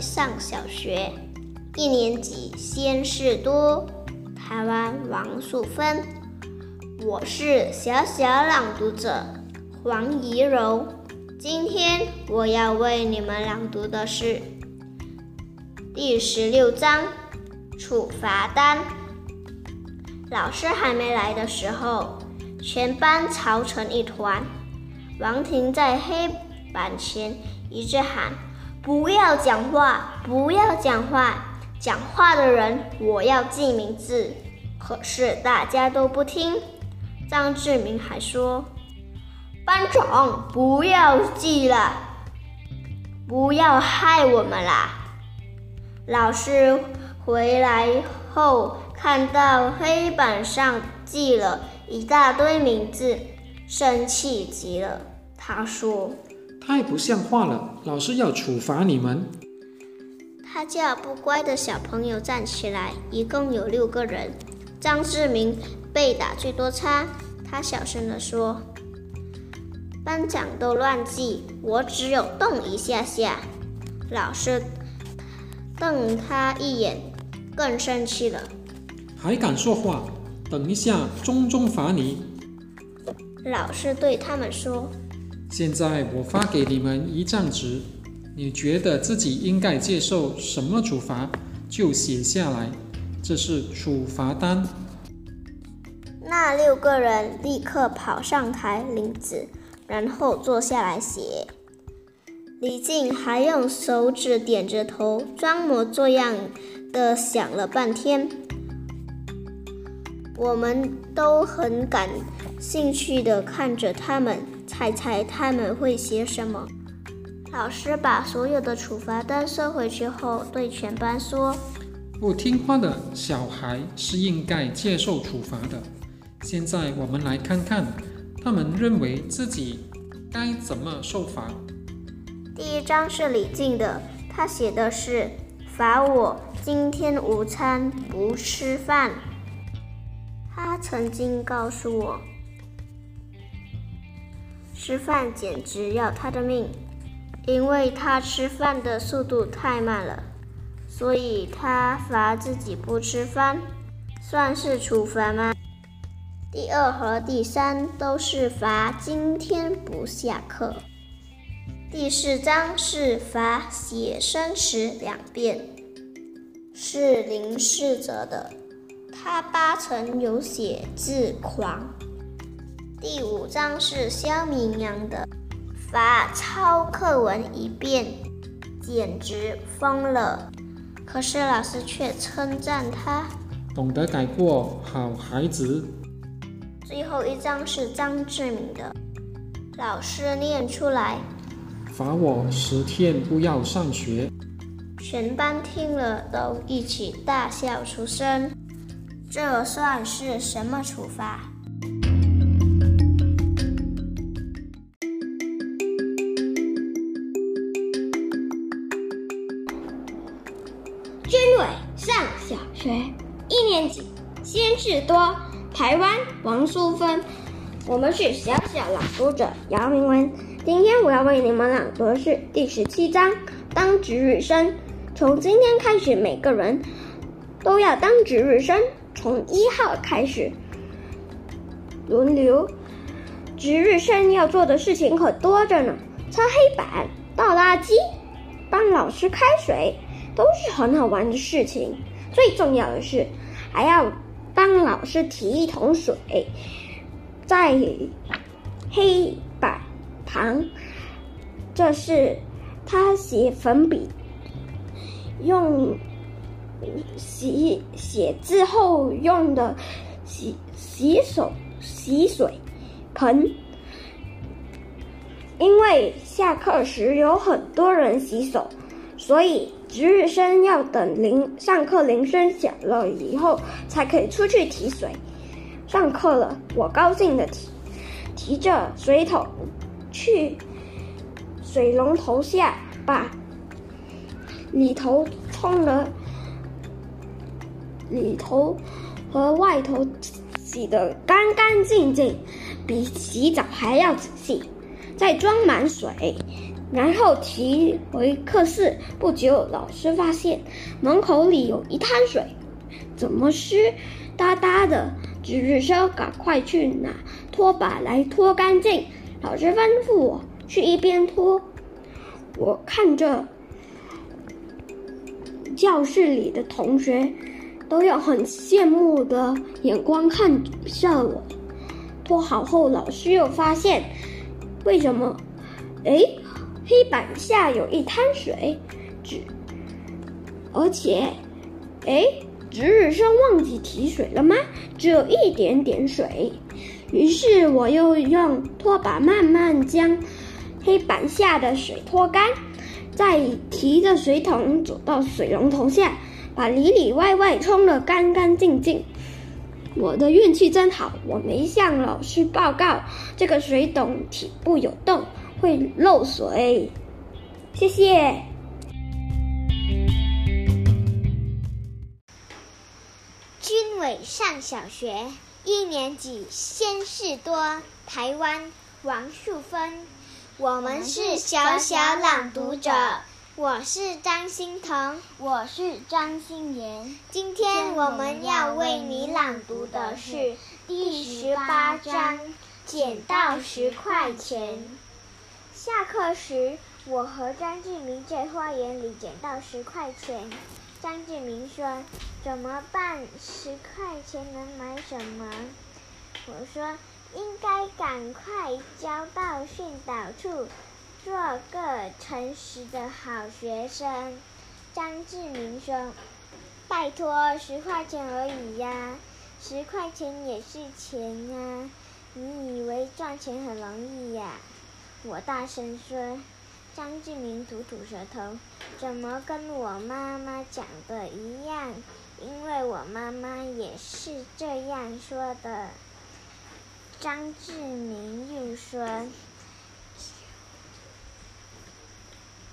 上小学，一年级先是多，台湾王素芬。我是小小朗读者黄怡柔，今天我要为你们朗读的是第十六章处罚单。老师还没来的时候，全班吵成一团。王婷在黑板前一直喊：“不要讲话，不要讲话！讲话的人我要记名字。”可是大家都不听。张志明还说：“班长，不要记了，不要害我们啦！”老师回来后看到黑板上记了一大堆名字。生气极了，他说：“太不像话了，老师要处罚你们。”他叫不乖的小朋友站起来，一共有六个人。张志明被打最多差，他小声地说：“班长都乱记，我只有动一下下。”老师瞪他一眼，更生气了：“还敢说话？等一下，重重罚你！”老师对他们说：“现在我发给你们一张纸，你觉得自己应该接受什么处罚，就写下来，这是处罚单。”那六个人立刻跑上台领纸，然后坐下来写。李静还用手指点着头，装模作样的想了半天。我们都很感。兴趣地看着他们，猜猜他们会写什么。老师把所有的处罚单收回去后，对全班说：“不听话的小孩是应该接受处罚的。现在我们来看看，他们认为自己该怎么受罚。”第一张是李静的，他写的是：“罚我今天午餐不吃饭。”他曾经告诉我。吃饭简直要他的命，因为他吃饭的速度太慢了，所以他罚自己不吃饭，算是处罚吗？第二和第三都是罚今天不下课。第四章是罚写生词两遍，是林世哲的，他八成有写字狂。第五章是肖明阳的，罚抄课文一遍，简直疯了。可是老师却称赞他懂得改过，好孩子。最后一章是张志敏的，老师念出来，罚我十天不要上学。全班听了都一起大笑出声。这算是什么处罚？多，台湾王淑芬。我们是小小朗读者姚明文。今天我要为你们朗读的是第十七章当值日生。从今天开始，每个人都要当值日生。从一号开始，轮流。值日生要做的事情可多着呢，擦黑板、倒垃圾、帮老师开水，都是很好玩的事情。最重要的是，还要帮老师提一桶水，在黑板旁，这是他写粉笔用洗写字后用的洗洗手洗水盆，因为下课时有很多人洗手，所以。值日生要等铃上课铃声响了以后，才可以出去提水。上课了，我高兴的提提着水桶去水龙头下，把里头冲了，里头和外头洗得干干净净，比洗澡还要仔细。再装满水，然后提回课室。不久，老师发现门口里有一滩水，怎么湿哒哒的？值日生赶快去拿拖把来拖干净。老师吩咐我去一边拖，我看着教室里的同学都用很羡慕的眼光看着我。拖好后，老师又发现，为什么？哎，黑板下有一滩水，只而且，哎，值日生忘记提水了吗？只有一点点水。于是我又用拖把慢慢将黑板下的水拖干，再提着水桶走到水龙头下，把里里外外冲得干干净净。我的运气真好，我没向老师报告这个水桶底部有洞，会漏水。谢谢。军委上小学一年级，先事多，台湾王树芬。我们是小小朗读者。我是张欣彤，我是张欣妍。今天我们要为你朗读的是第十八章《捡到十块钱》。下课时，我和张志明在花园里捡到十块钱。张志明说：“怎么办？十块钱能买什么？”我说：“应该赶快交到训导处。”做个诚实的好学生，张志明说：“拜托，十块钱而已呀，十块钱也是钱啊！你以为赚钱很容易呀？”我大声说。张志明吐吐舌头：“怎么跟我妈妈讲的一样？因为我妈妈也是这样说的。”张志明又说。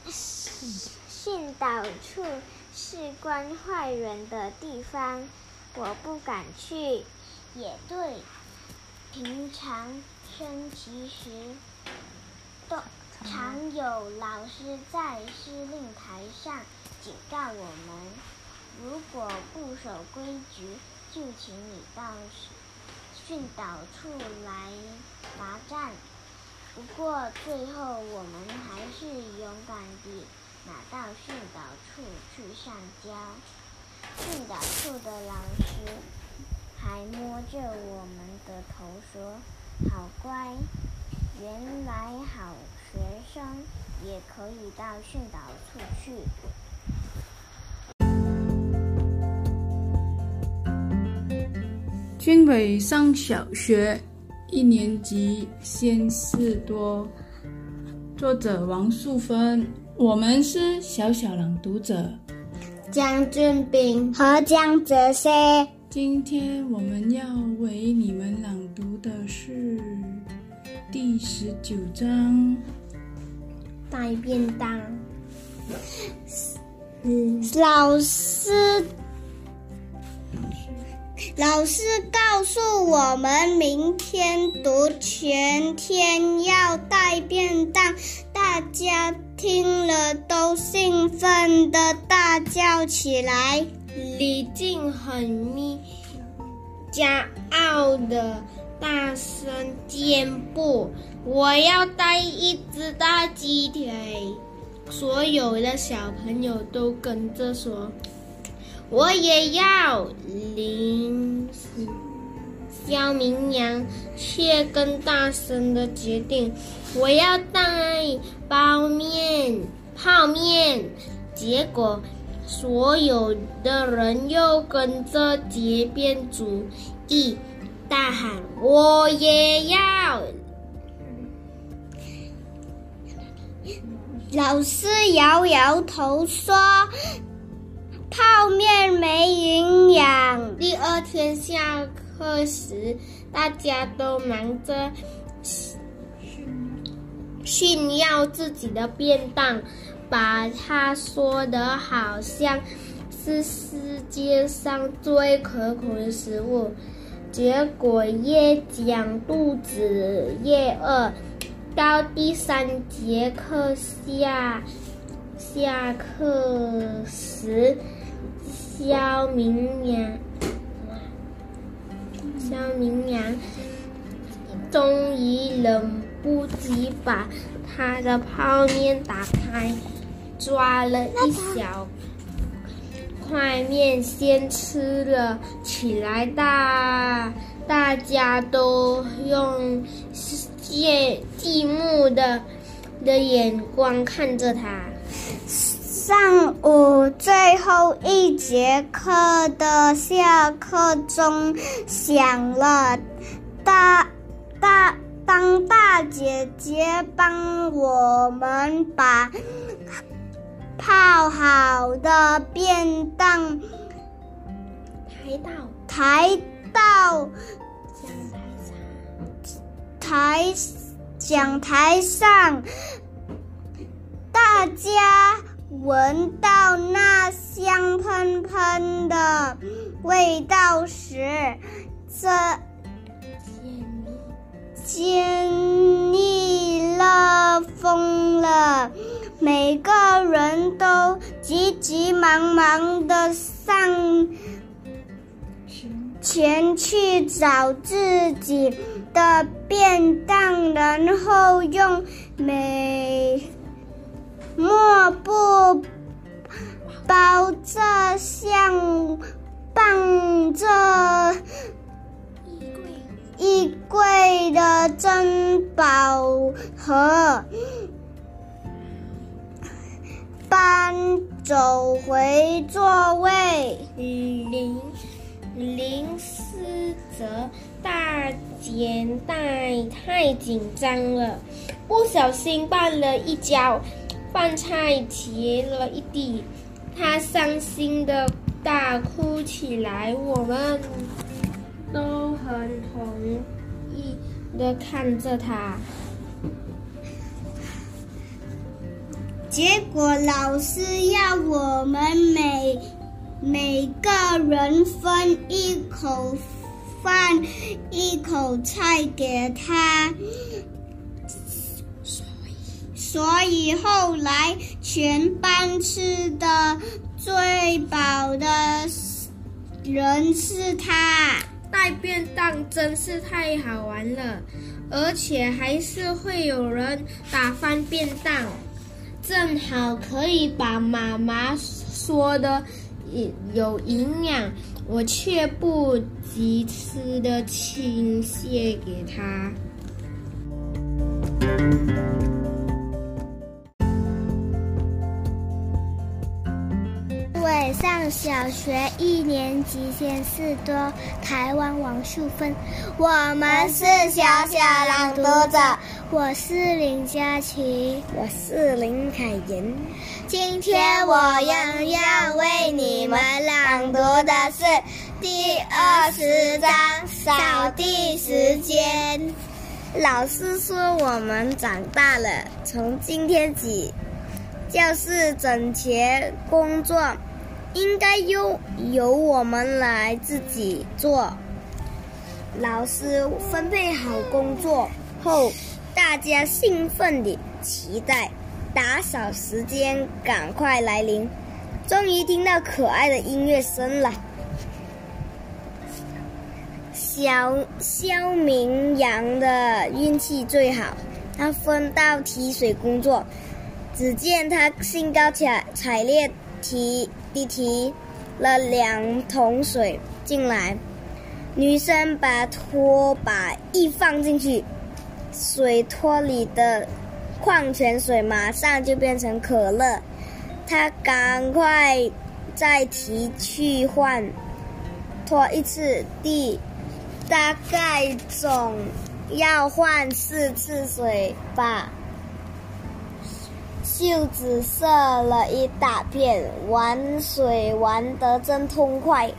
训导处是关坏人的地方，我不敢去。也对，平常升旗时，都常有老师在司令台上警告我们：如果不守规矩，就请你到训导处来罚站。不过最后，我们还是勇敢地拿到训导处去上交。训导处的老师还摸着我们的头说：“好乖，原来好学生也可以到训导处去。”军委上小学。一年级，先事多。作者王素芬。我们是小小朗读者，江俊斌和江泽鑫。今天我们要为你们朗读的是第十九章。带便当。嗯，老师。老师告诉我们，明天读全天要带便当，大家听了都兴奋的大叫起来。李静很咪骄傲的大声宣布：“我要带一只大鸡腿。”所有的小朋友都跟着说。我也要。林小明阳却更大声的决定：“我要带包面、泡面。”结果，所有的人又跟着结变主意，大喊：“我也要！”老师摇摇头说。泡面没营养。第二天下课时，大家都忙着炫耀自己的便当，把它说的好像是世界上最可口的食物。结果越讲肚子越饿，到第三节课下下课时，肖明阳肖明阳终于忍不及把他的泡面打开，抓了一小块面先吃了起来。大大家都用羡羡慕的的眼光看着他。上午最后一节课的下课钟响了，大大当大姐姐帮我们把泡好的便当抬到抬到讲台台讲台上，大家闻到那香喷喷的味道时，这尖腻了疯了，每个人都急急忙忙的上前去找自己的便当，然后用美抹布包着，像绑着衣柜的珍宝盒，搬走回座位。林林思哲大姐太太紧张了，不小心绊了一跤，饭菜跌了一地，他伤心的大哭起来。我们都很同意的看着他。结果老师要我们每每个人分一口饭、一口菜给他，所以后来全班吃的最饱的人是他。带便当真是太好玩了，而且还是会有人打翻便当，正好可以把妈妈说的有营养，我却不及吃的倾泻给他。小学一年级，先是多，台湾王淑芬。我们是小小朗读者，我是林佳琪，我是林凯妍。今天我要要为你们朗读的是第二十章扫地时间。老师说我们长大了，从今天起，教室整洁工作应该由由我们来自己做。老师分配好工作后，大家兴奋地期待打扫时间赶快来临。终于听到可爱的音乐声了。小肖明阳的运气最好，他分到提水工作。只见他兴高采采烈提地提了两桶水进来，女生把拖把一放进去，水托里的矿泉水马上就变成可乐。他赶快再提去换，拖一次地。大概总要换四次水吧。袖子射了一大片，玩水玩得真痛快。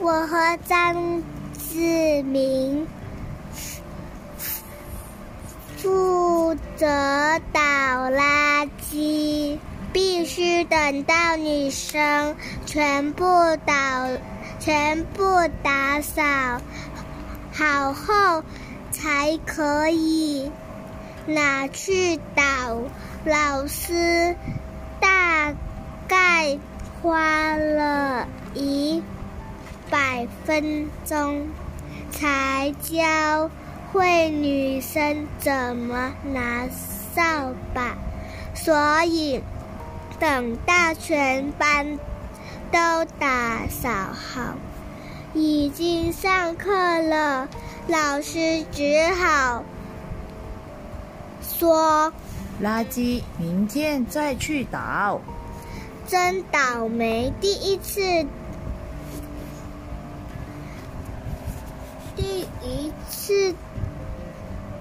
我和张志明负责倒垃圾，必须等到女生全部倒。全部打扫好后，才可以拿去倒。老师大概花了一百分钟才教会女生怎么拿扫把，所以等到全班都打扫好，已经上课了，老师只好说。垃圾明天再去倒。真倒霉！第一次，第一次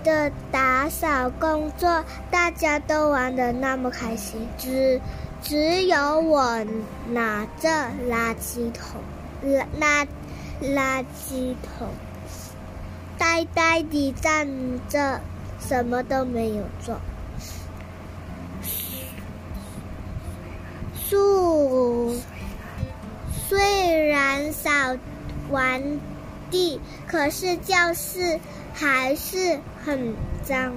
的打扫工作，大家都玩的那么开心，只只有我拿着垃圾桶，垃垃圾桶，呆呆地站着，什么都没有做。树虽然扫完地，可是教室还是很脏。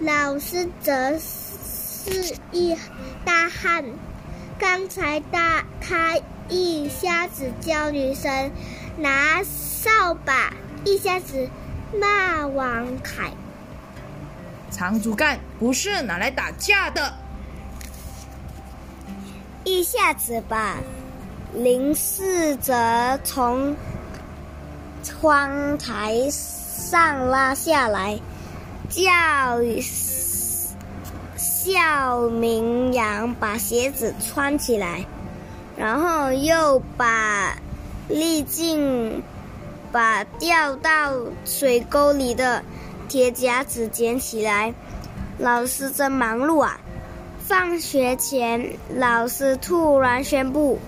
老师则是一大汗，刚才大他一下子教女生拿扫把，一下子骂王凯。长竹竿不是拿来打架的。一下子把林世哲从窗台上拉下来，叫笑明阳把鞋子穿起来，然后又把丽静把掉到水沟里的铁夹子捡起来。老师真忙碌啊！放学前，老师突然宣布：“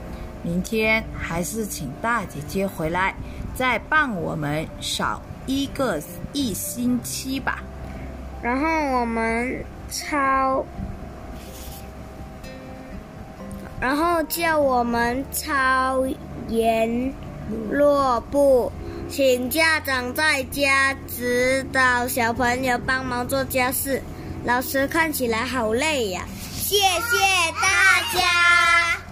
明天还是请大姐姐回来，再帮我们扫一个一星期吧。”然后我们抄，然后叫我们抄言落簿，请家长在家指导小朋友帮忙做家事。老师看起来好累呀。谢谢大家。